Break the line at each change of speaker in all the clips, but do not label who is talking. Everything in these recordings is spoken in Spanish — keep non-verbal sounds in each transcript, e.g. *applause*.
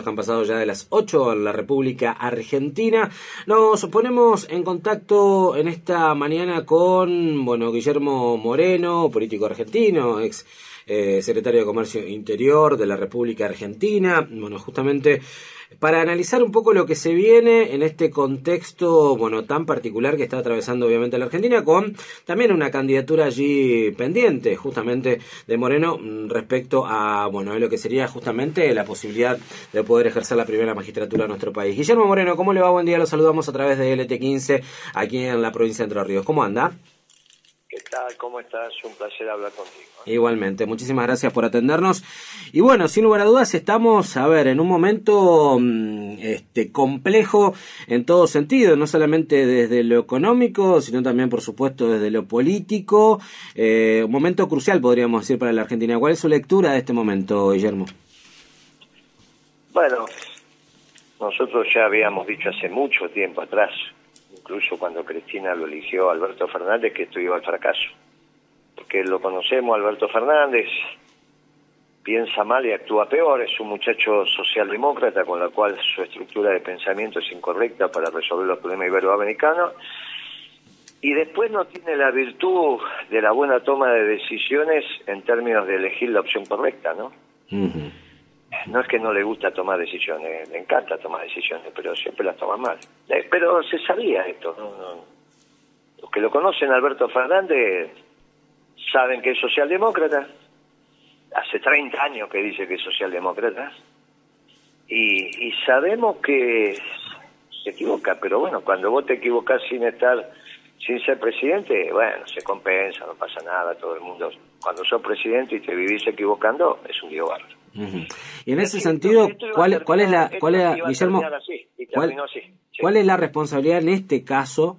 que han pasado ya de las 8 en la República Argentina. Nos ponemos en contacto en esta mañana con, bueno, Guillermo Moreno, político argentino, ex eh, secretario de Comercio Interior de la República Argentina. Bueno, justamente para analizar un poco lo que se viene en este contexto, bueno, tan particular que está atravesando obviamente la Argentina, con también una candidatura allí pendiente, justamente de Moreno, mm, respecto a, bueno, lo que sería justamente la posibilidad de poder ejercer la primera magistratura en nuestro país. Guillermo Moreno, ¿cómo le va? Buen día, lo saludamos a través de LT15 aquí en la provincia de Entre Ríos. ¿Cómo anda?
¿Qué tal? ¿Cómo estás? Un placer hablar contigo.
¿eh? Igualmente, muchísimas gracias por atendernos. Y bueno, sin lugar a dudas, estamos, a ver, en un momento mm, este, complejo en todo sentido, no solamente desde lo económico, sino también, por supuesto, desde lo político. Eh, un momento crucial, podríamos decir, para la Argentina. ¿Cuál es su lectura de este momento, Guillermo?
Bueno, nosotros ya habíamos dicho hace mucho tiempo atrás incluso cuando Cristina lo eligió Alberto Fernández, que esto iba al fracaso. Porque lo conocemos, Alberto Fernández piensa mal y actúa peor, es un muchacho socialdemócrata con la cual su estructura de pensamiento es incorrecta para resolver los problemas iberoamericanos, y después no tiene la virtud de la buena toma de decisiones en términos de elegir la opción correcta, ¿no? No es que no le gusta tomar decisiones, le encanta tomar decisiones, pero siempre las toma mal. Eh, pero se sabía esto. Los que lo conocen, Alberto Fernández, saben que es socialdemócrata. Hace 30 años que dice que es socialdemócrata. Y, y sabemos que se equivoca, pero bueno, cuando vos te equivocas sin estar, sin ser presidente, bueno, se compensa, no pasa nada, todo el mundo. Cuando sos presidente y te vivís equivocando, es un lío bárbaro.
Y en ese sentido, ¿cuál, cuál es la, cuál es, Guillermo, cuál, es la responsabilidad en este caso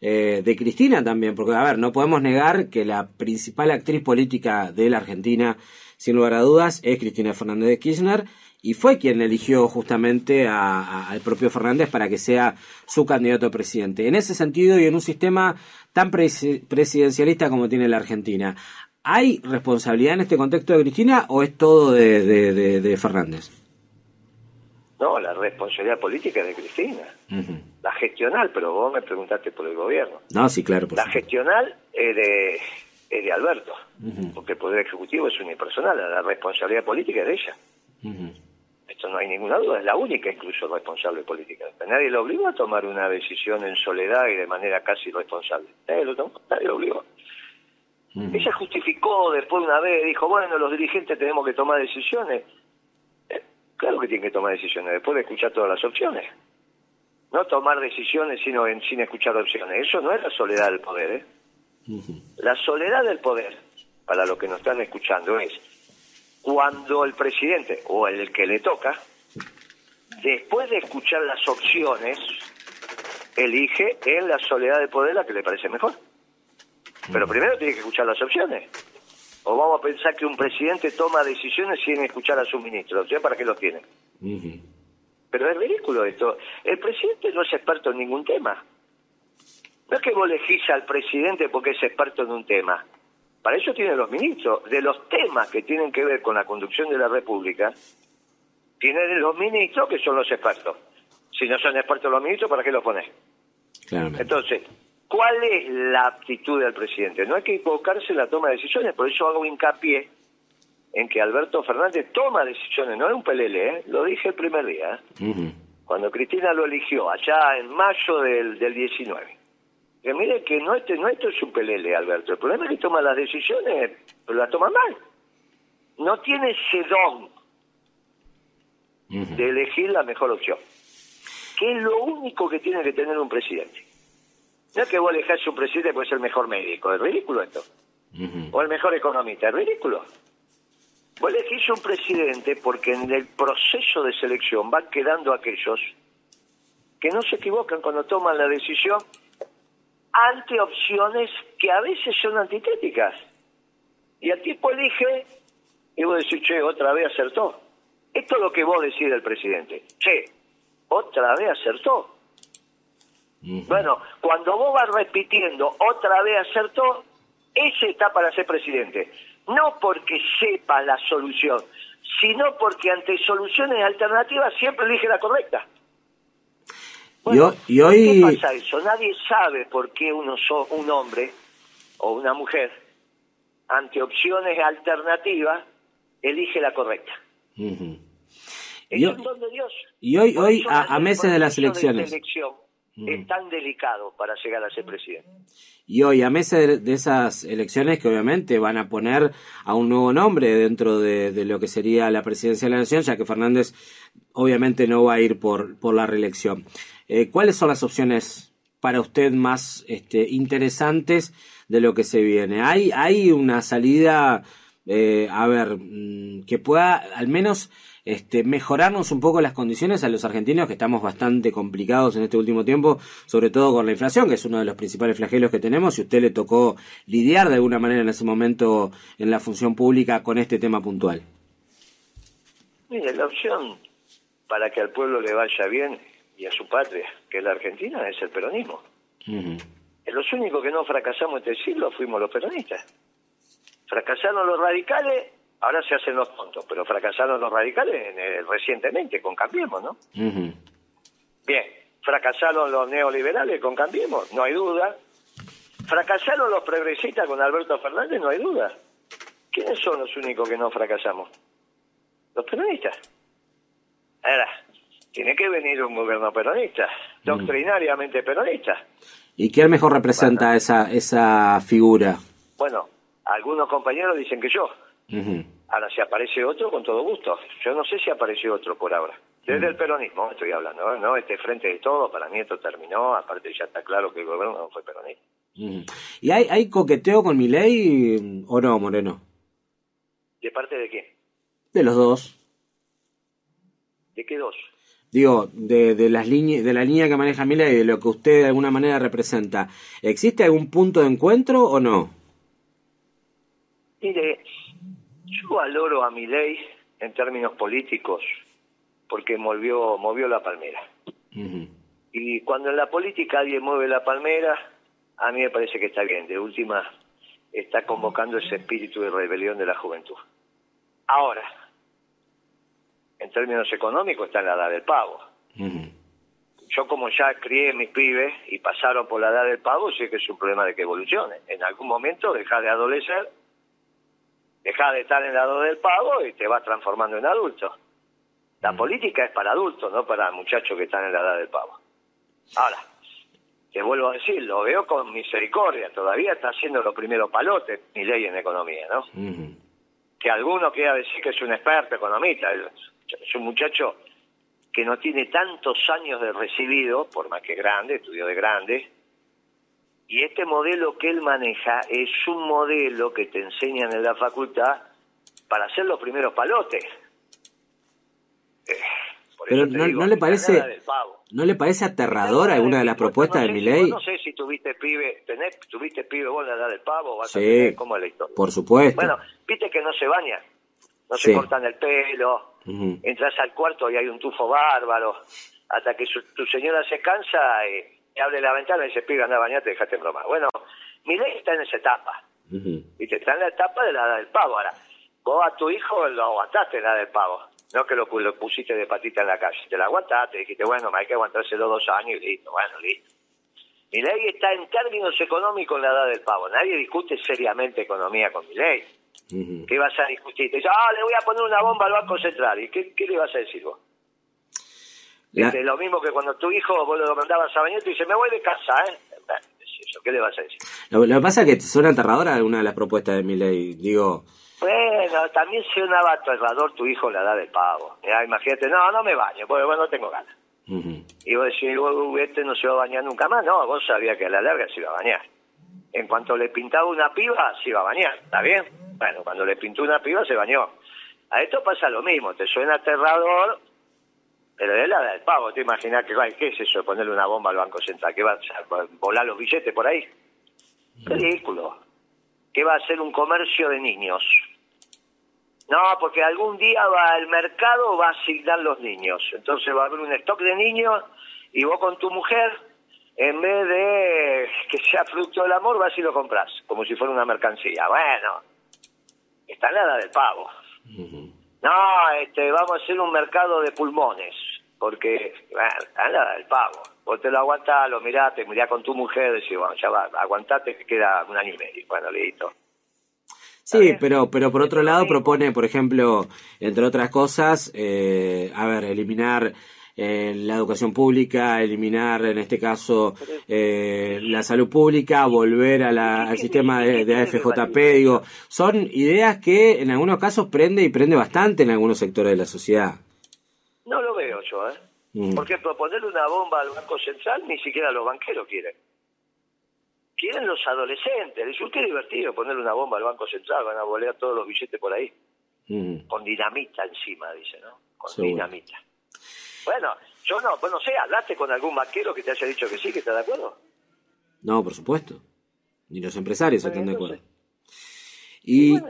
eh, de Cristina también? Porque, a ver, no podemos negar que la principal actriz política de la Argentina, sin lugar a dudas, es Cristina Fernández de Kirchner y fue quien eligió justamente al propio Fernández para que sea su candidato a presidente. En ese sentido y en un sistema tan presidencialista como tiene la Argentina, ¿Hay responsabilidad en este contexto de Cristina o es todo de, de, Fernández?
No, la responsabilidad política es de Cristina. La gestional, pero vos me preguntaste por el gobierno.
No, sí, claro.
la gestional es de, es de Alberto, porque el Poder Ejecutivo es unipersonal, la responsabilidad política es de ella. Esto no hay ninguna duda, es la única incluso responsable política. Nadie lo obligó a tomar una decisión en soledad y de manera casi irresponsable. Nadie lo tomó, nadie lo obligó. Ella justificó después una vez, dijo, bueno, los dirigentes tenemos que tomar decisiones. Eh, claro que tienen que tomar decisiones, después de escuchar todas las opciones. No tomar decisiones sino en, sin escuchar opciones. Eso no es la soledad del poder. ¿eh? La soledad del poder, para los que nos están escuchando, es cuando el presidente o el que le toca, después de escuchar las opciones, elige en la soledad del poder la que le parece mejor. Pero primero tiene que escuchar las opciones. O vamos a pensar que un presidente toma decisiones sin escuchar a sus ministros. ¿Ya para qué los tiene? Pero es ridículo esto. El presidente no es experto en ningún tema. No es que vos elegís al presidente porque es experto en un tema. Para eso tienen los ministros. De los temas que tienen que ver con la conducción de la República, tienen los ministros que son los expertos. Si no son expertos los ministros, ¿para qué los pones? Entonces, ¿Cuál es la actitud del presidente? No hay que equivocarse en la toma de decisiones, por eso hago hincapié en que Alberto Fernández toma decisiones, no es un pelele, ¿eh? lo dije el primer día, ¿eh? cuando Cristina lo eligió, allá en mayo del, del 19. Que mire que no, este, no esto es un pelele, Alberto, el problema es que toma las decisiones, pero las toma mal. No tiene ese don de elegir la mejor opción, que es lo único que tiene que tener un presidente. No es que vos elejás un presidente puede ser el mejor médico, es ridículo esto. O el mejor economista, es ridículo. Vos elegís un presidente porque en el proceso de selección van quedando aquellos que no se equivocan cuando toman la decisión ante opciones que a veces son antitéticas. Y el tipo elige y vos decís, che, otra vez acertó. Esto es lo que vos decís del presidente. Che, otra vez acertó. Bueno, cuando vos vas repitiendo otra vez acertó, ese está para ser presidente. No porque sepa la solución, sino porque ante soluciones alternativas siempre elige la correcta.
y, hoy...
¿Qué pasa eso? Nadie sabe por qué uno un hombre o una mujer, ante opciones alternativas, elige la correcta.
y, hoy, hoy a, meses de las elecciones.
Es tan delicado para llegar a ser presidente.
Y hoy, a meses de, esas elecciones que obviamente van a poner a un nuevo nombre dentro de, lo que sería la presidencia de la nación, ya que Fernández obviamente no va a ir por, por la reelección. Eh, ¿Cuáles son las opciones para usted más este, interesantes de lo que se viene? ¿Hay, hay una salida, eh, a ver, mm, que pueda al menos este, mejorarnos un poco las condiciones a los argentinos, que estamos bastante complicados en este último tiempo, sobre todo con la inflación, que es uno de los principales flagelos que tenemos, y usted le tocó lidiar de alguna manera en ese momento en la función pública con este tema puntual.
Mire, la opción para que al pueblo le vaya bien y a su patria, que es la Argentina, es el peronismo. Los únicos que no fracasamos este siglo fuimos los peronistas. Fracasaron los radicales ahora se hacen los tontos, pero fracasaron los radicales recientemente con Cambiemos, ¿no? Bien, fracasaron los neoliberales con Cambiemos, no hay duda. Fracasaron los progresistas con Alberto Fernández, no hay duda. ¿Quiénes son los únicos que no fracasamos? Los peronistas. Ahora, tiene que venir un gobierno peronista, doctrinariamente peronista.
¿Y quién mejor representa esa, esa figura?
Bueno, algunos compañeros dicen que yo. Ahora, si aparece otro, con todo gusto. Yo no sé si aparece otro por ahora. Desde el peronismo estoy hablando, ¿no? Este frente de todo, para mí esto terminó, aparte ya está claro que el gobierno no fue peronista.
¿Y hay, hay coqueteo con mi ley o no, Moreno?
¿De parte de quién?
De los dos.
¿De qué dos?
Digo, de, de, las líneas, de la línea que maneja mi ley, de lo que usted de alguna manera representa. ¿Existe algún punto de encuentro o no?
Mire, yo valoro a mi ley en términos políticos porque movió, movió la palmera. Y cuando en la política alguien mueve la palmera, a mí me parece que está bien. De última, está convocando ese espíritu de rebelión de la juventud. Ahora, en términos económicos, está en la edad del pavo. Yo como ya crié mis pibes y pasaron por la edad del pavo, sé que es un problema de que evolucione. En algún momento deja de adolecer Deja de estar en la edad del pago y te vas transformando en adulto. La mm. política es para adultos, no para muchachos que están en la edad del pavo. Ahora, te vuelvo a decir, lo veo con misericordia, todavía está haciendo los primeros palotes mi ley en economía, ¿no? Que alguno quiera decir que es un experto economista, es un muchacho que no tiene tantos años de recibido, por más que grande, estudió de grande, y este modelo que él maneja es un modelo que te enseñan en la facultad para hacer los primeros palotes.
Eh, Pero no, le parece no le parece aterrador alguna de las propuestas de mi ley.
No sé si tuviste pibe, tenés, tuviste pibe vos la edad del pavo, vas sí, a la historia.
Por supuesto.
Bueno, viste que no se bañan, no se cortan el pelo, entras al cuarto y hay un tufo bárbaro, hasta que tu señora se cansa y abre la ventana y dice, pibe, anda a bañarte, dejate broma. Bueno, mi ley está en esa etapa. Y te está en la etapa de la edad del pavo. Ahora, vos a tu hijo lo aguantaste en la edad del pavo. No que lo, pusiste de patita en la calle. Te la aguantaste, dijiste, bueno, hay que aguantárselo dos años y listo, bueno, listo. Mi ley está en términos económicos en la edad del pavo. Nadie discute seriamente economía con mi ley. ¿Qué vas a discutir? Te dice, ah, le voy a poner una bomba al Banco Central. ¿Y qué, qué le vas a decir vos? Es lo mismo que cuando tu hijo vos lo mandabas a bañar y dice, me voy de casa, ¿eh? ¿Qué le vas a decir?
Lo, que pasa es que suena aterradora alguna de las propuestas de mi ley, digo...
Bueno, también suena aterrador tu hijo la edad del pavo. imagínate, no, no me baño, porque bueno, no tengo ganas. Y vos decís, este no se va a bañar nunca más. No, vos sabías que a la larga se iba a bañar. En cuanto le pintaba una piba, se iba a bañar, ¿está bien? Bueno, cuando le pintó una piba, se bañó. A esto pasa lo mismo, te suena aterrador, pero de la del pavo, ¿te imaginas que, ¿qué es eso de ponerle una bomba al Banco Central? ¿Que va a volar los billetes por ahí? Ridículo. ¿Qué va a ser un comercio de niños? No, porque algún día va el mercado va a asignar los niños. Entonces va a haber un stock de niños y vos con tu mujer, en vez de que sea fruto del amor, vas y lo compras, como si fuera una mercancía. Bueno, está nada del pavo. No, este, vamos a hacer un mercado de pulmones, porque, bueno, anda el pago. Vos te lo aguantás, lo mirás, te mirás con tu mujer, decís, bueno, ya va, aguantate que queda un año y medio. Bueno, listo.
Sí, pero, pero por otro lado propone, por ejemplo, entre otras cosas, eh, a ver, eliminar eh, la educación pública, eliminar en este caso eh, la salud pública, volver a la, al sistema de, de, AFJP, digo, son ideas que en algunos casos prende y prende bastante en algunos sectores de la sociedad.
Yo, ¿eh? Mm. Porque proponerle una bomba al Banco Central ni siquiera los banqueros quieren. Quieren los adolescentes. Dice, qué divertido ponerle una bomba al Banco Central, van a volar todos los billetes por ahí. Mm. Con dinamita encima, dice, ¿no? Con dinamita. Bueno, yo no, bueno, no sé, ¿hablaste con algún banquero que te haya dicho que sí, que está de acuerdo?
No, por supuesto. Ni los empresarios están de acuerdo. Y, y,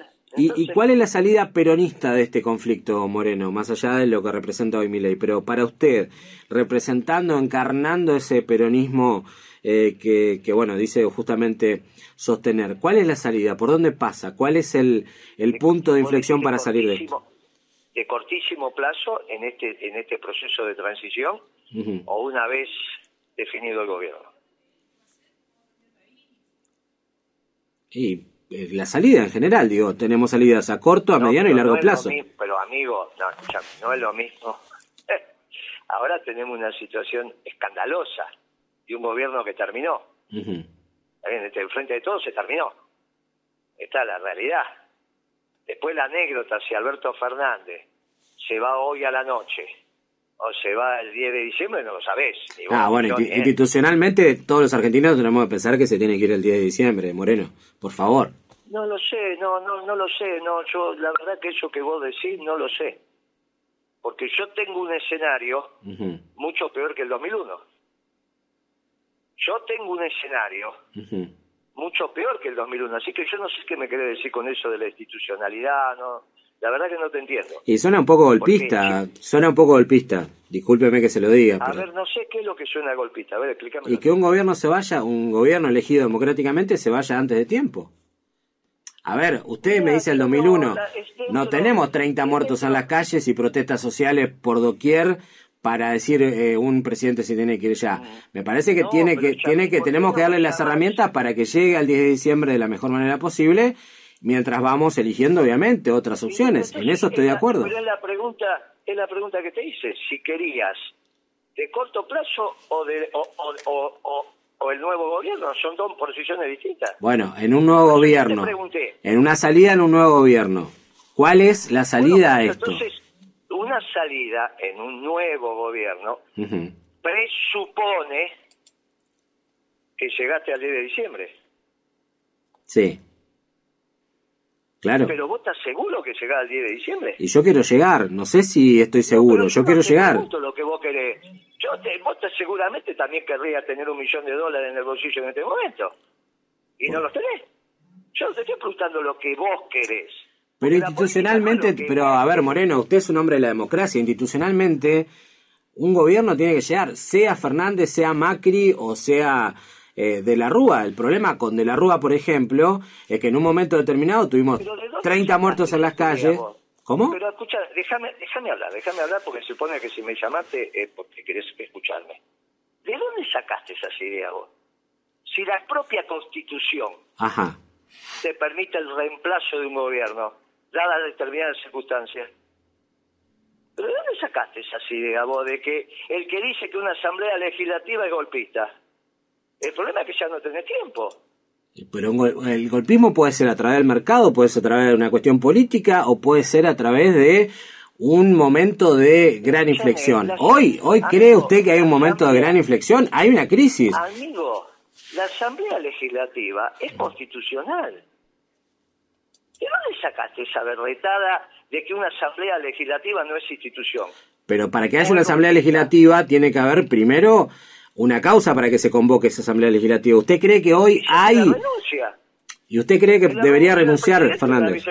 cuál es la salida peronista de este conflicto, Moreno, más allá de lo que representa hoy mi ley? Pero para usted, representando, encarnando ese peronismo eh, que, que, bueno, dice justamente sostener, ¿cuál es la salida? ¿Por dónde pasa? ¿Cuál es el, el punto de inflexión para salir de esto?
de cortísimo plazo en este en este proceso de transición o una vez definido el gobierno.
Y la salida en general, digo, tenemos salidas a corto, a mediano y largo plazo.
pero amigo, no, no es lo mismo. *laughs* Ahora tenemos una situación escandalosa de un gobierno que terminó. Uh este, frente de todos se terminó. Esta es la realidad. Después la anécdota, si Alberto Fernández se va hoy a la noche o se va el 10 de diciembre, no lo sabés.
ah, bueno, institucionalmente todos los argentinos tenemos que pensar que se tiene que ir el 10 de diciembre, Moreno, por favor.
No lo sé, no, no, no lo sé, no, yo la verdad que eso que vos decís no lo sé. Porque yo tengo un escenario mucho peor que el 2001. Yo tengo un escenario mucho peor que el 2001. Así que yo no sé qué me quiere decir con eso de la institucionalidad, no, la verdad que no te entiendo.
Y suena un poco golpista, suena un poco golpista. Discúlpeme que se lo diga.
A ver, no sé qué es lo que suena golpista. A ver, explícame.
Y que un gobierno se vaya, un gobierno elegido democráticamente se vaya antes de tiempo. A ver, usted me dice el 2001, no tenemos 30 muertos en las calles y protestas sociales por doquier para decir eh, un presidente se tiene que ir ya. Me parece que tiene que tiene que tenemos que darle las herramientas para que llegue al 10 de diciembre de la mejor manera posible, mientras vamos eligiendo obviamente otras opciones. en eso estoy de acuerdo.
Pero es la pregunta es la pregunta que te hice, si querías de corto plazo o de o, o, o, el nuevo gobierno, son dos posiciones distintas.
Bueno, en un nuevo gobierno, en una salida en un nuevo gobierno. ¿Cuál es la salida a esto?
una salida en un nuevo gobierno presupone que llegaste al 10 de diciembre.
Sí. Claro.
Pero vos estás seguro que llegás al 10 de diciembre.
Y yo quiero llegar, no sé si estoy seguro, yo quiero llegar.
lo que vos querés. Yo te, vos seguramente también querrías tener un millón de dólares en el bolsillo en este momento. Y no los tenés. Yo te estoy preguntando lo que vos querés.
Pero institucionalmente, pero a ver, Moreno, usted es un hombre de la democracia. Institucionalmente, un gobierno tiene que llegar, sea Fernández, sea Macri o sea eh, de la Rúa. El problema con de la Rúa, por ejemplo, es que en un momento determinado tuvimos 30 muertos en las calles. ¿Cómo?
Pero escucha, déjame, déjame hablar, déjame hablar porque se supone que si me llamaste es porque querés escucharme. ¿De dónde sacaste esas ideas vos? Si la propia constitución
Ajá.
te permite el reemplazo de un gobierno, dadas determinadas circunstancias. ¿Pero de dónde sacaste esa idea vos de que el que dice que una asamblea legislativa es golpista? El problema es que ya no tenés tiempo.
Pero el golpismo puede ser a través del mercado, puede ser a través de una cuestión política o puede ser a través de un momento de gran inflexión. Hoy, hoy cree usted que hay un momento de gran inflexión, hay una crisis.
Amigo, la asamblea legislativa es constitucional. ¿De dónde sacaste esa berretada de que una asamblea legislativa no es institución?
Pero para que haya una asamblea legislativa tiene que haber primero una causa para que se convoque esa asamblea legislativa. ¿Usted cree que hoy hay... ¿Y usted cree que debería renunciar Fernández?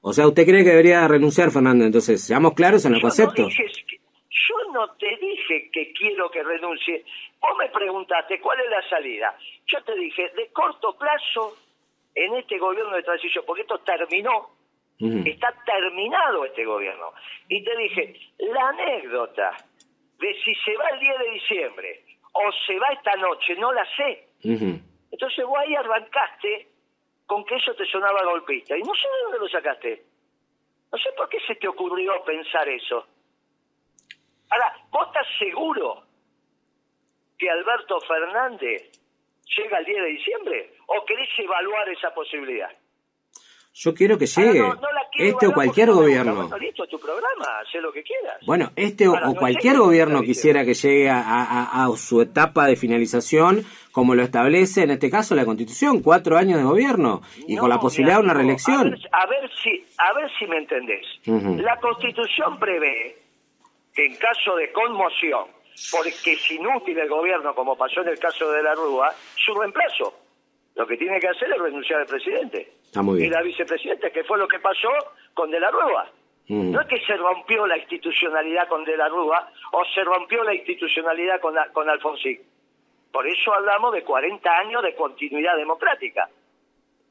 O sea, ¿usted cree que debería renunciar Fernández? Entonces, seamos claros en el concepto.
yo no te dije que quiero que renuncie. Vos me preguntaste cuál es la salida. Yo te dije, de corto plazo en este gobierno de transición, porque esto terminó, Está terminado este gobierno. Y te dije, la anécdota de si se va el 10 de diciembre o se va esta noche, no la sé. Entonces vos ahí arrancaste con que eso te sonaba golpista. Y no sé de dónde lo sacaste. No sé por qué se te ocurrió pensar eso. Ahora, ¿vos estás seguro que Alberto Fernández llega el 10 de diciembre? ¿O querés evaluar esa posibilidad?
Yo quiero que llegue. este o cualquier gobierno.
tu programa, lo que quieras.
Bueno, este o, cualquier gobierno quisiera que llegue a, su etapa de finalización, como lo establece en este caso la Constitución, cuatro años de gobierno y con la posibilidad de una reelección.
A ver, si, a ver si me entendés. La Constitución prevé que en caso de conmoción, porque es inútil el gobierno, como pasó en el caso de la Rúa, su reemplazo. Lo que tiene que hacer es renunciar al presidente. Y la vicepresidenta, que fue lo que pasó con De la Rúa. Mm. No es que se rompió la institucionalidad con De la Rúa o se rompió la institucionalidad con, con Alfonsín. Por eso hablamos de 40 años de continuidad democrática.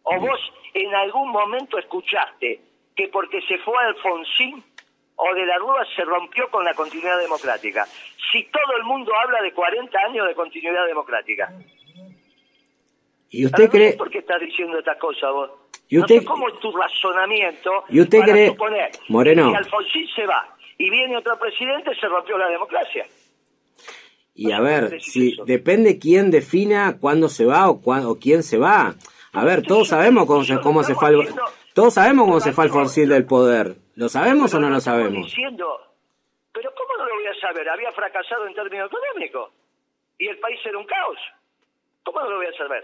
¿O vos en algún momento escuchaste que porque se fue Alfonsín o de la Rúa se rompió con la continuidad democrática? Si todo el mundo habla de 40 años de continuidad democrática.
¿Y usted cree...
¿Por qué estás diciendo estas cosas vos?
¿Y usted...
No sé cómo es tu razonamiento
¿Y usted
para
cree...
suponer
Moreno.
que Alfonsín se va y viene otro presidente, se rompió la democracia.
Y a ver, si depende quién defina cuándo se va o, o quién se va. A ver, todos sabemos cómo se, cómo se fue todos sabemos cómo se fue Alfonsín del poder. ¿Lo sabemos o no lo sabemos?
Diciendo, pero ¿cómo no lo voy a saber? Había fracasado en términos económicos y el país era un caos. ¿Cómo no lo voy a saber?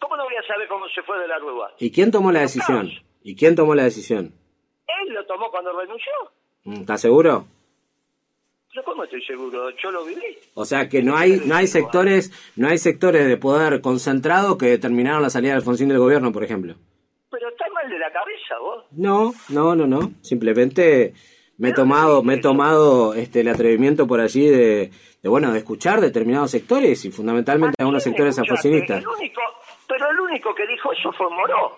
¿Cómo no voy a saber cómo se fue de la Rúa?
¿Y quién tomó la decisión? ¿Y quién tomó la decisión?
Él lo tomó cuando renunció.
Mm, ¿Estás seguro?
Pero cómo estoy seguro, yo lo viví.
O sea que no hay no hay sectores no hay sectores de poder concentrado que determinaron la salida de Alfonsín del gobierno, por ejemplo.
Pero está mal de la cabeza, vos.
No, no, no, no. Simplemente me he tomado me he tomado este el atrevimiento por allí de, de bueno de escuchar determinados sectores y fundamentalmente algunos sectores alfonsinistas.
El único pero el único que dijo eso fue Moró.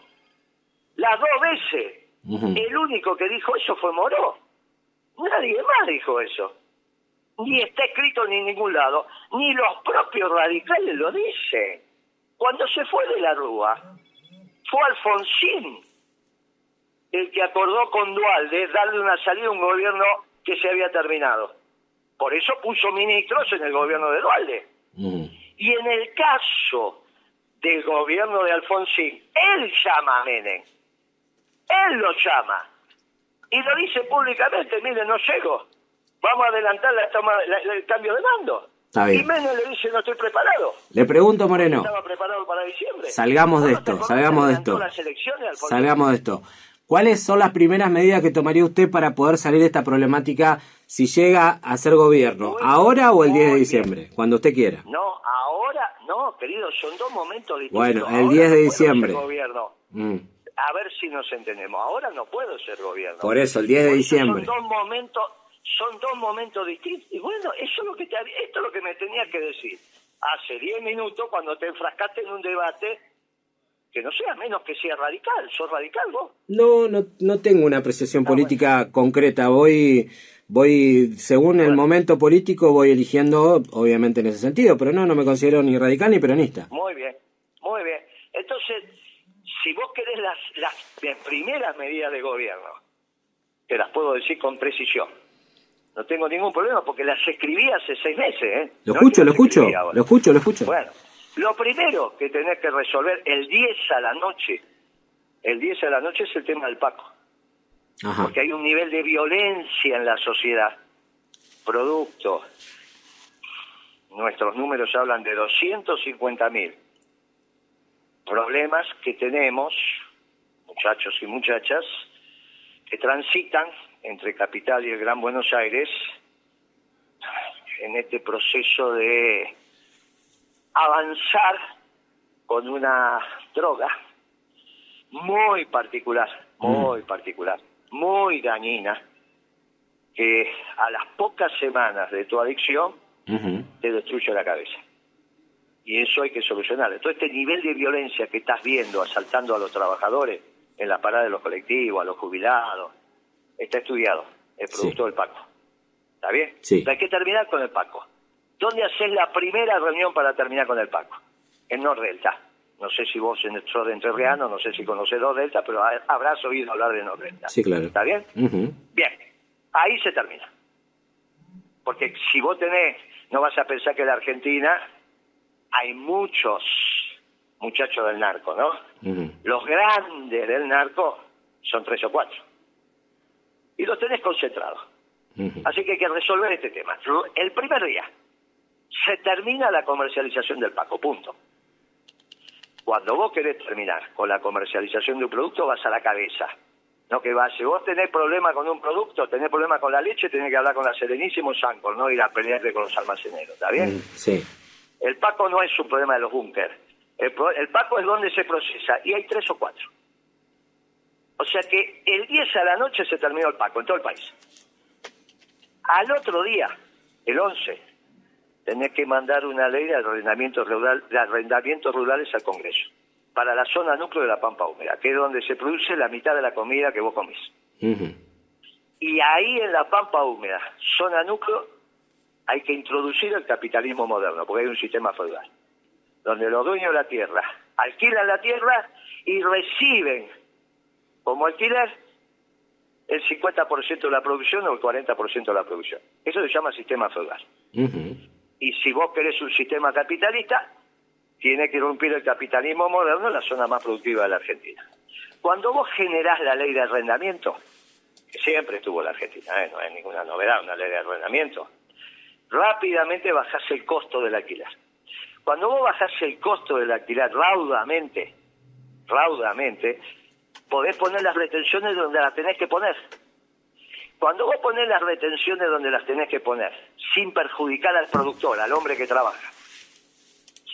Las dos veces. El único que dijo eso fue Moró. Nadie más dijo eso. Ni está escrito ni en ningún lado. Ni los propios radicales lo dicen. Cuando se fue de la Rúa, fue Alfonsín el que acordó con Dualde darle una salida a un gobierno que se había terminado. Por eso puso ministros en el gobierno de Dualde. Y en el caso del gobierno de Alfonsín, él llama a Menem. Él lo llama. Y lo dice públicamente, mire, no llego. Vamos a adelantar la toma, el cambio de mando. Y Menem le dice, no estoy preparado.
Le pregunto, Moreno.
Estaba preparado para diciembre.
Salgamos de esto, salgamos de esto. Salgamos de esto. ¿Cuáles son las primeras medidas que tomaría usted para poder salir de esta problemática si llega a ser gobierno? ¿Ahora o el 10 de diciembre? Cuando usted quiera.
No, ahora, no, querido, son dos momentos distintos.
Bueno, el 10 de diciembre.
Gobierno. Mm. A ver si nos entendemos. Ahora no puedo ser gobierno.
Por eso, el 10 de diciembre.
Son dos momentos, son dos momentos distintos. Y bueno, eso es lo que te, esto es lo que me tenía que decir. Hace 10 minutos, cuando te enfrascaste en un debate que no sea menos que sea radical. ¿Sos radical vos?
No, no, no tengo una apreciación política concreta. Voy, voy, según el momento político, voy eligiendo, obviamente en ese sentido, pero no, no me considero ni radical ni peronista.
Muy bien, muy bien. Entonces, si vos querés las, las, primeras medidas de gobierno, te las puedo decir con precisión. No tengo ningún problema porque las escribí hace seis meses. ¿eh?
Lo escucho, lo escucho, lo escucho, lo escucho.
Bueno, lo primero que tenés que resolver el 10 a la noche, el 10 a la noche es el tema del Paco. Porque hay un nivel de violencia en la sociedad. Producto. Nuestros números hablan de 250 mil problemas que tenemos, muchachos y muchachas, que transitan entre Capital y el Gran Buenos Aires en este proceso de avanzar con una droga muy particular, muy mm. particular, muy dañina, que a las pocas semanas de tu adicción te destruye la cabeza. Y eso hay que solucionarlo. Todo este nivel de violencia que estás viendo asaltando a los trabajadores, en la parada de los colectivos, a los jubilados. Está estudiado, el producto del Paco. ¿Está bien?
Sí.
hay que terminar con el Paco. ¿Dónde haces la primera reunión para terminar con el Paco? En Nordelta. No sé si vos en sos de Entrerriano, no sé si conoces Nordelta, pero habrás oído hablar de Nordelta.
Sí, claro.
¿Está bien? Bien. Ahí se termina. Porque si vos tenés, no vas a pensar que en la Argentina hay muchos muchachos del narco, ¿no? Los grandes del narco son tres o cuatro. Y los tenés concentrados. Así que hay que resolver este tema. El primer día se termina la comercialización del Paco, punto. Cuando vos querés terminar con la comercialización de un producto, vas a la cabeza. No que vas, si vos tenés problema con un producto, tenés problema con la leche, tenés que hablar con la Serenísimo Sancor, no ir a pelearte con los almaceneros, ¿está bien?
Sí.
El Paco no es un problema de los búnker. El, el, Paco es donde se procesa y hay tres o cuatro. O sea que el 10 a la noche se terminó el Paco en todo el país. Al otro día, el 11, tenés que mandar una ley de arrendamientos, rural, de arrendamientos rurales al Congreso para la zona núcleo de la Pampa Húmeda, que es donde se produce la mitad de la comida que vos comís. Y ahí en la Pampa Húmeda, zona núcleo, hay que introducir el capitalismo moderno, porque hay un sistema feudal, donde los dueños de la tierra alquilan la tierra y reciben como alquiler el 50% de la producción o el 40% de la producción. Eso se llama sistema feudal. Y si vos querés un sistema capitalista, tiene que romper el capitalismo moderno en la zona más productiva de la Argentina. Cuando vos generás la ley de arrendamiento, que siempre estuvo la Argentina, ¿eh? no es ninguna novedad una ley de arrendamiento, rápidamente bajás el costo del alquiler. Cuando vos bajás el costo del alquiler raudamente, raudamente, podés poner las retenciones donde las tenés que poner. Cuando vos ponés las retenciones donde las tenés que poner, sin perjudicar al productor, al hombre que trabaja,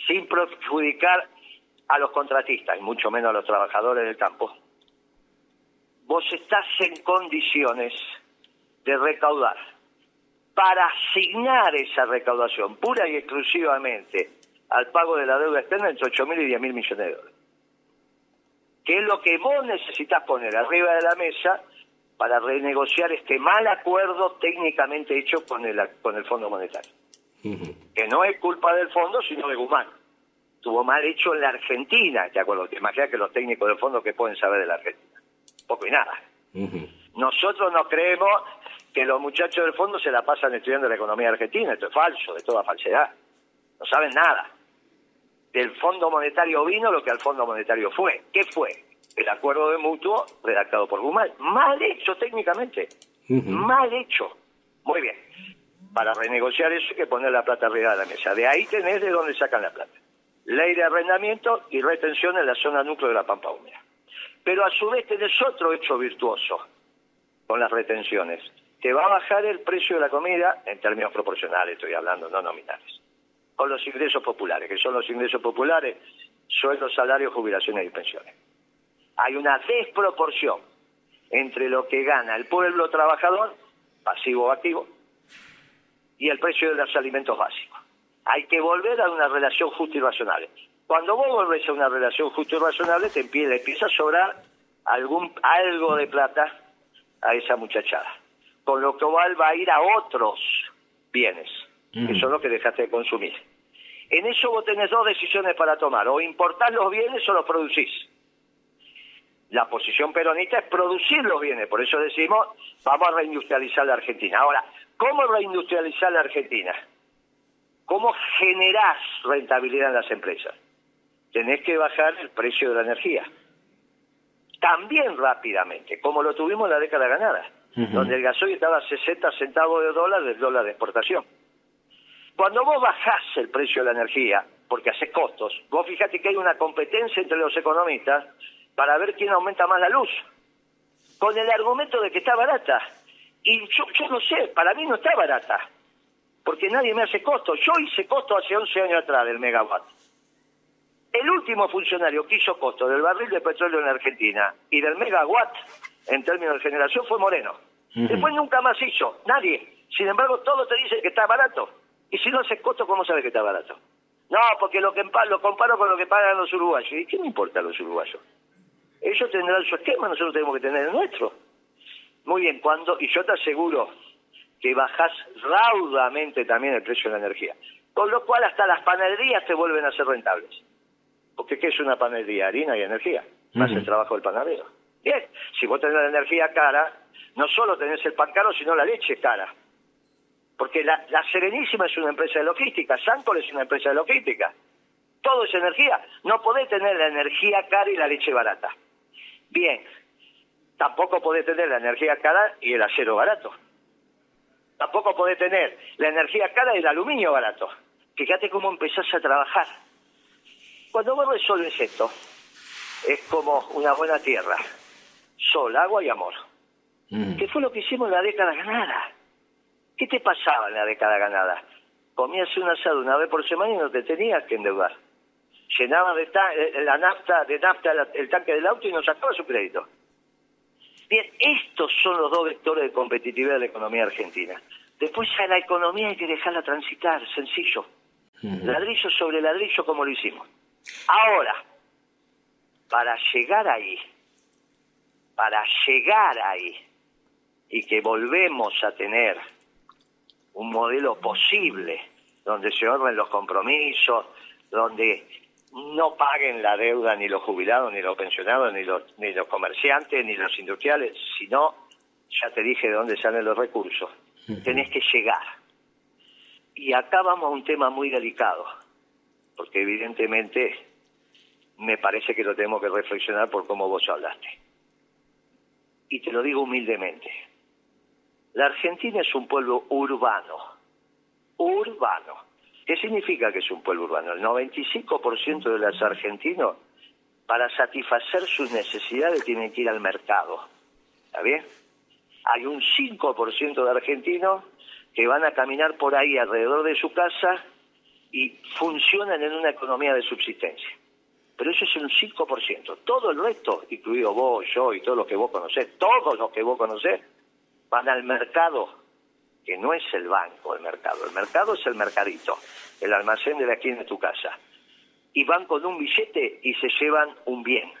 sin perjudicar a los contratistas y mucho menos a los trabajadores del campo, vos estás en condiciones de recaudar para asignar esa recaudación pura y exclusivamente al pago de la deuda externa entre 8.000 y 10.000 millones de dólares. Que es lo que vos necesitas poner arriba de la mesa para renegociar este mal acuerdo técnicamente hecho con el, con el Fondo Monetario. Que no es culpa del fondo, sino de Guzmán. Estuvo mal hecho en la Argentina, ¿te acuerdas? Te imaginas que los técnicos del fondo que pueden saber de la Argentina. Poco y nada. Nosotros no creemos que los muchachos del fondo se la pasan estudiando la economía argentina. Esto es falso, de toda falsedad. No saben nada. Del Fondo Monetario vino lo que al Fondo Monetario fue. ¿Qué fue? El acuerdo de mutuo redactado por Guzmán. Mal hecho técnicamente. Mal hecho. Muy bien. Para renegociar eso hay que poner la plata arriba de la mesa. De ahí tenés de dónde sacan la plata. Ley de arrendamiento y retención en la zona núcleo de la Pampa Húmeda. Pero a su vez tenés otro hecho virtuoso con las retenciones. Te va a bajar el precio de la comida en términos proporcionales, estoy hablando, no nominales. Con los ingresos populares, que son los ingresos populares, sueldos, salarios, jubilaciones y pensiones. Hay una desproporción entre lo que gana el pueblo trabajador, pasivo o activo, y el precio de los alimentos básicos. Hay que volver a una relación justa y razonable. Cuando vos volvés a una relación justa y razonable, te empieza, empieza a sobrar algún, algo de plata a esa muchachada. Con lo cual va a ir a otros bienes, que son los que dejaste de consumir. En eso vos tenés dos decisiones para tomar, o importar los bienes o los producís. La posición peronista es producir los bienes, por eso decimos, vamos a reindustrializar la Argentina. Ahora, ¿cómo reindustrializar la Argentina? ¿Cómo generás rentabilidad en las empresas? Tenés que bajar el precio de la energía. También rápidamente, como lo tuvimos en la década ganada, donde el gasoil estaba a 60 centavos de dólar del dólar de exportación. Cuando vos bajás el precio de la energía, porque haces costos, vos fíjate que hay una competencia entre los economistas para ver quién aumenta más la luz, con el argumento de que está barata. Y yo, yo no sé, para mí no está barata, porque nadie me hace costo. Yo hice costo hace 11 años atrás del megawatt. El último funcionario que hizo costo del barril de petróleo en Argentina y del megawatt en términos de generación fue Moreno. Después nunca más hizo, nadie. Sin embargo, todo te dice que está barato. Y si no haces costo, ¿cómo sabes que está barato? No, porque lo, que, lo comparo con lo que pagan los uruguayos. ¿Y qué me importa los uruguayos? Ellos tendrán su esquema, nosotros tenemos que tener el nuestro. Muy bien, cuando, y yo te aseguro que bajás raudamente también el precio de la energía. Con lo cual hasta las panaderías te vuelven a ser rentables. Porque ¿qué es una panadería? Harina y energía, más el trabajo del panadero. Bien, si vos tenés la energía cara, no solo tenés el pan caro, sino la leche cara. Porque la, la Serenísima es una empresa de logística, Sancor es una empresa de logística. Todo es energía. No podés tener la energía cara y la leche barata. Bien, tampoco podés tener la energía cara y el acero barato. Tampoco podés tener la energía cara y el aluminio barato. Fíjate cómo empezás a trabajar. Cuando vos resolves esto, es como una buena tierra. Sol, agua y amor. Mm. ¿Qué fue lo que hicimos en la década ganada? ¿Qué te pasaba en la década ganada? Comías un asado una vez por semana y no te tenías que endeudar. Llenaba de eh, la nafta, de nafta el tanque del auto y no sacaba su crédito. Bien, estos son los dos vectores de competitividad de la economía argentina. Después a la economía hay que dejarla transitar, sencillo. Ladrillo sobre ladrillo como lo hicimos. Ahora, para llegar ahí, para llegar ahí, y que volvemos a tener un modelo posible donde se honren los compromisos, donde no paguen la deuda ni los jubilados, ni los pensionados, ni los, ni los comerciantes, ni los industriales, sino, ya te dije de dónde salen los recursos, tenés que llegar. Y acá vamos a un tema muy delicado, porque evidentemente me parece que lo tenemos que reflexionar por cómo vos hablaste. Y te lo digo humildemente. La Argentina es un pueblo urbano, urbano. ¿Qué significa que es un pueblo urbano? El 95% de los argentinos, para satisfacer sus necesidades, tienen que ir al mercado. ¿Está bien? Hay un 5% de argentinos que van a caminar por ahí alrededor de su casa y funcionan en una economía de subsistencia. Pero eso es un 5%. Todo el resto, incluido vos, yo y todos los que vos conocés, todos los que vos conocés, van al mercado, que no es el banco el mercado, el mercado es el mercadito, el almacén de la esquina de tu casa. Y van con un billete y se llevan un bien,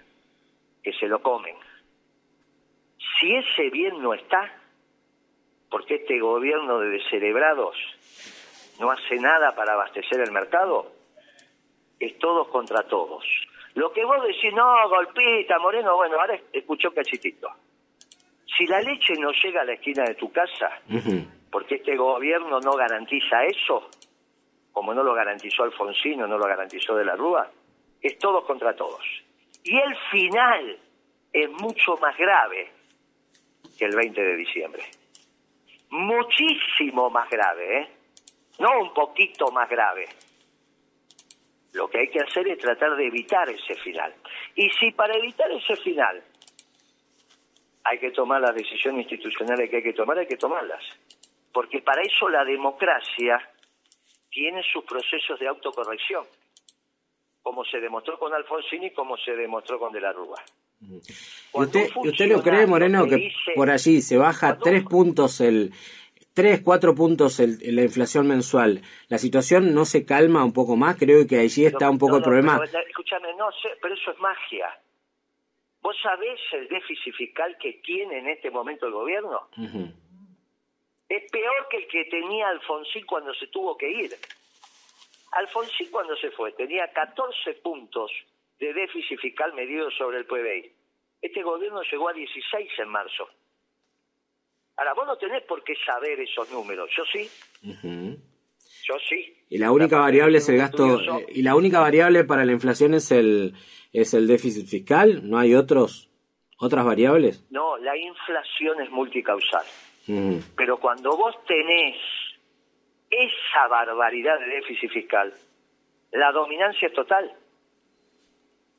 que se lo comen. Si ese bien no está, porque este gobierno de descerebrados no hace nada para abastecer el mercado, es todos contra todos. Lo que vos decís, no, golpita, Moreno, bueno, ahora escuchó cachitito. Si la leche no llega a la esquina de tu casa, porque este gobierno no garantiza eso, como no lo garantizó Alfonsino, no lo garantizó de la Rúa, es todos contra todos. Y el final es mucho más grave que el 20 de diciembre. Muchísimo más grave, ¿eh? No un poquito más grave. Lo que hay que hacer es tratar de evitar ese final. Y si para evitar ese final hay que tomar las decisiones institucionales que hay que tomar, hay que tomarlas. Porque para eso la democracia tiene sus procesos de autocorrección, como se demostró con Alfonsín y como se demostró con De la Rúa.
¿Usted, ¿Usted lo cree, Moreno, que por allí se baja tres puntos el, tres, cuatro puntos el, la inflación mensual, la situación no se calma un poco más, creo que allí está un poco el problema.
escúchame, no sé, pero eso es magia. ¿Vos sabés el déficit fiscal que tiene en este momento el gobierno? Es peor que el que tenía Alfonsín cuando se tuvo que ir. Alfonsín cuando se fue tenía 14 puntos de déficit fiscal medido sobre el PBI. Este gobierno llegó a 16 en marzo. Ahora, vos no tenés por qué saber esos números, yo sí. Yo sí.
Y la única variable es el gasto, y la única variable para la inflación es el, es el déficit fiscal, ¿no hay otros, otras variables?
No, la inflación es multicausal. Pero cuando vos tenés esa barbaridad de déficit fiscal, la dominancia es total.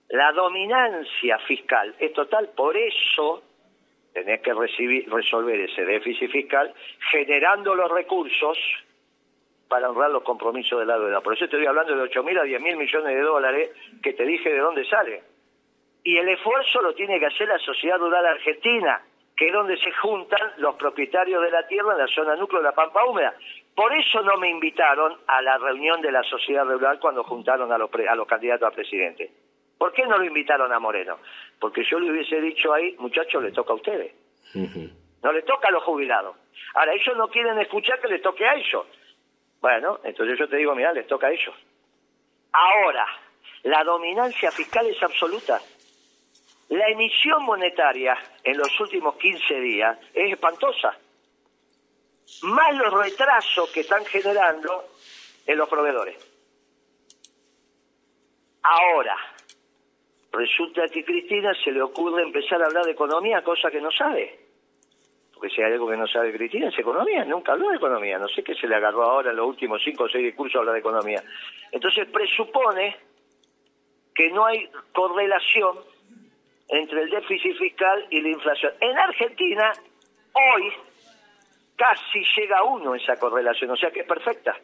La dominancia fiscal es total, por eso tenés que recibir, resolver ese déficit fiscal generando los recursos para honrar los compromisos de la. Por eso estoy hablando de 8 mil a 10 mil millones de dólares que te dije de dónde sale. Y el esfuerzo lo tiene que hacer la sociedad rural argentina, que es donde se juntan los propietarios de la tierra en la zona núcleo de la Pampa Húmeda. Por eso no me invitaron a la reunión de la sociedad rural cuando juntaron a los, a los candidatos a presidente. ¿Por qué no lo invitaron a Moreno? Porque yo le hubiese dicho ahí, muchachos, le toca a ustedes. No le toca a los jubilados. Ahora, ellos no quieren escuchar que le toque a ellos. Bueno, entonces yo te digo, mira, les toca a ellos. Ahora, la dominancia fiscal es absoluta. La emisión monetaria en los últimos 15 días es espantosa. Más los retrasos que están generando en los proveedores. Ahora, resulta que a Cristina se le ocurre empezar a hablar de economía, cosa que no sabe. Porque si hay algo que no sabe Cristina es economía, nunca habló de economía. No sé qué se le agarró ahora en los últimos cinco o seis discursos a hablar de economía. Entonces presupone que no hay correlación entre el déficit fiscal y la inflación. En Argentina, hoy, casi llega a uno esa correlación, o sea que es perfecta.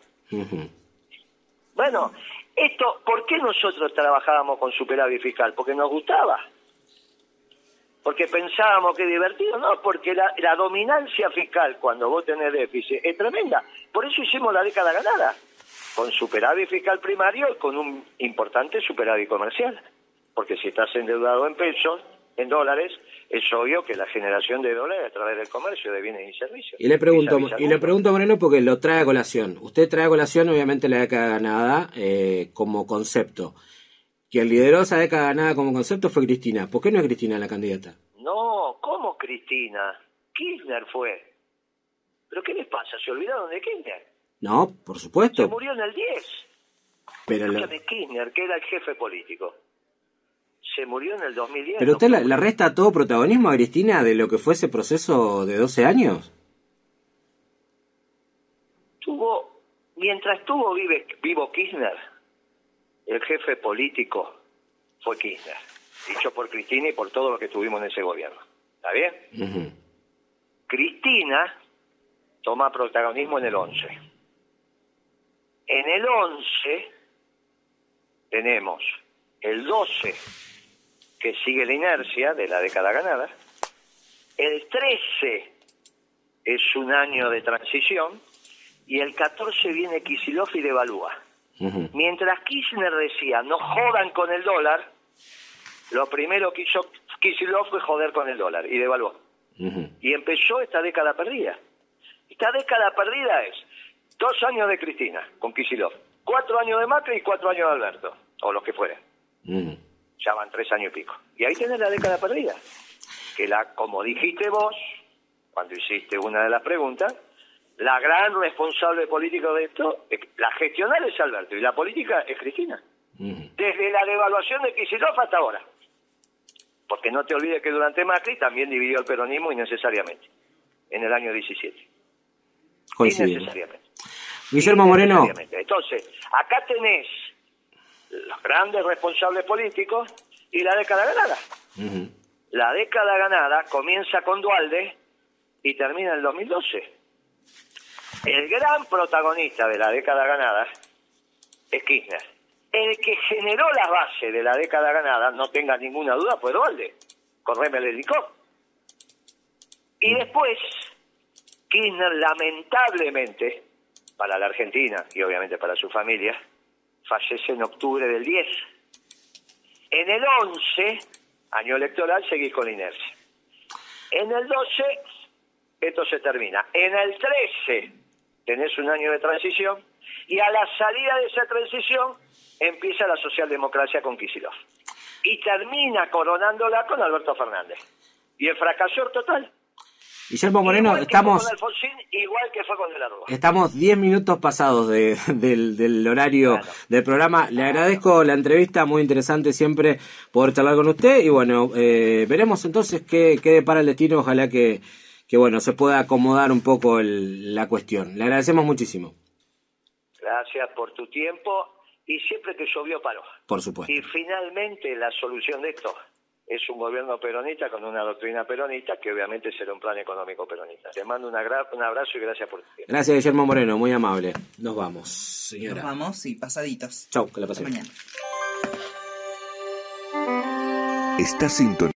Bueno, esto, ¿por qué nosotros trabajábamos con superávit fiscal? Porque nos gustaba. Porque pensábamos que divertido, no, porque la, la dominancia fiscal cuando vos tenés déficit es tremenda. Por eso hicimos la década ganada, con superávit fiscal primario y con un importante superávit comercial. Porque si estás endeudado en pesos, en dólares, es obvio que la generación de dólares a través del comercio de bienes y servicios.
Y le pregunto, y le pregunto Moreno porque lo trae a colación. Usted trae a colación obviamente la década ganada eh, como concepto. Quien lideró esa década ganada como concepto fue Cristina. ¿Por qué no es Cristina la candidata?
No, ¿cómo Cristina? Kirchner fue. ¿Pero qué les pasa? ¿Se olvidaron de Kirchner?
No, por supuesto.
Se murió en el 10. Pero de Kirchner, que era el jefe político se murió en el 2010.
¿Pero usted la, resta todo protagonismo a Cristina de lo que fue ese proceso de 12 años?
Tuvo, mientras estuvo vivo Kirchner, el jefe político fue Kirchner, dicho por Cristina y por todo lo que tuvimos en ese gobierno. ¿Está bien? Cristina toma protagonismo en el 11. En el 11 tenemos el 12 que sigue la inercia de la década ganada. El 13 es un año de transición y el 14 viene Kisilov y devalúa. Mientras Kirchner decía, no jodan con el dólar, lo primero que hizo Kisilov fue joder con el dólar y devaluó. Y empezó esta década perdida. Esta década perdida es dos años de Cristina con Kisilov, cuatro años de Macri y cuatro años de Alberto, o los que fueran ya van tres años y pico. Y ahí tenés la década perdida, que la, como dijiste vos, cuando hiciste una de las preguntas, la gran responsable política de esto, la gestional es Alberto y la política es Cristina. Desde la devaluación de Kicillof hasta ahora. Porque no te olvides que durante Macri también dividió el peronismo innecesariamente, en el año 17. Innecesariamente.
Guillermo Moreno.
Entonces, acá tenés los grandes responsables políticos y la década ganada. La década ganada comienza con Dualde y termina en el 2012. El gran protagonista de la década ganada es Kirchner. El que generó la base de la década ganada, no tenga ninguna duda, fue Dualde, con Remel. Y después, Kirchner lamentablemente, para la Argentina y obviamente para su familia, fallece en octubre del 10. En el 11, año electoral, seguís con inercia. En el 12, esto se termina. En el 13, tenés un año de transición. Y a la salida de esa transición, empieza la socialdemocracia con Kisilov. Y termina coronándola con Alberto Fernández. Y el fracaso total.
Guillermo Moreno, estamos...
igual que fue con el
Estamos 10 minutos pasados del, horario del programa. Le agradezco la entrevista, muy interesante siempre poder charlar con usted. Y bueno, eh, veremos entonces qué, qué depara el destino. Ojalá que, que bueno, se pueda acomodar un poco la cuestión. Le agradecemos muchísimo.
Gracias por tu tiempo y siempre que llovió paró.
Por supuesto.
Y finalmente la solución de esto es un gobierno peronista con una doctrina peronista que obviamente será un plan económico peronista. Te mando un abrazo y gracias por tu tiempo.
Gracias, Guillermo Moreno, muy amable. Nos vamos, señora.
Nos vamos, y pasaditos.
Chau, que la pasen.
mañana.
Está sintonizado.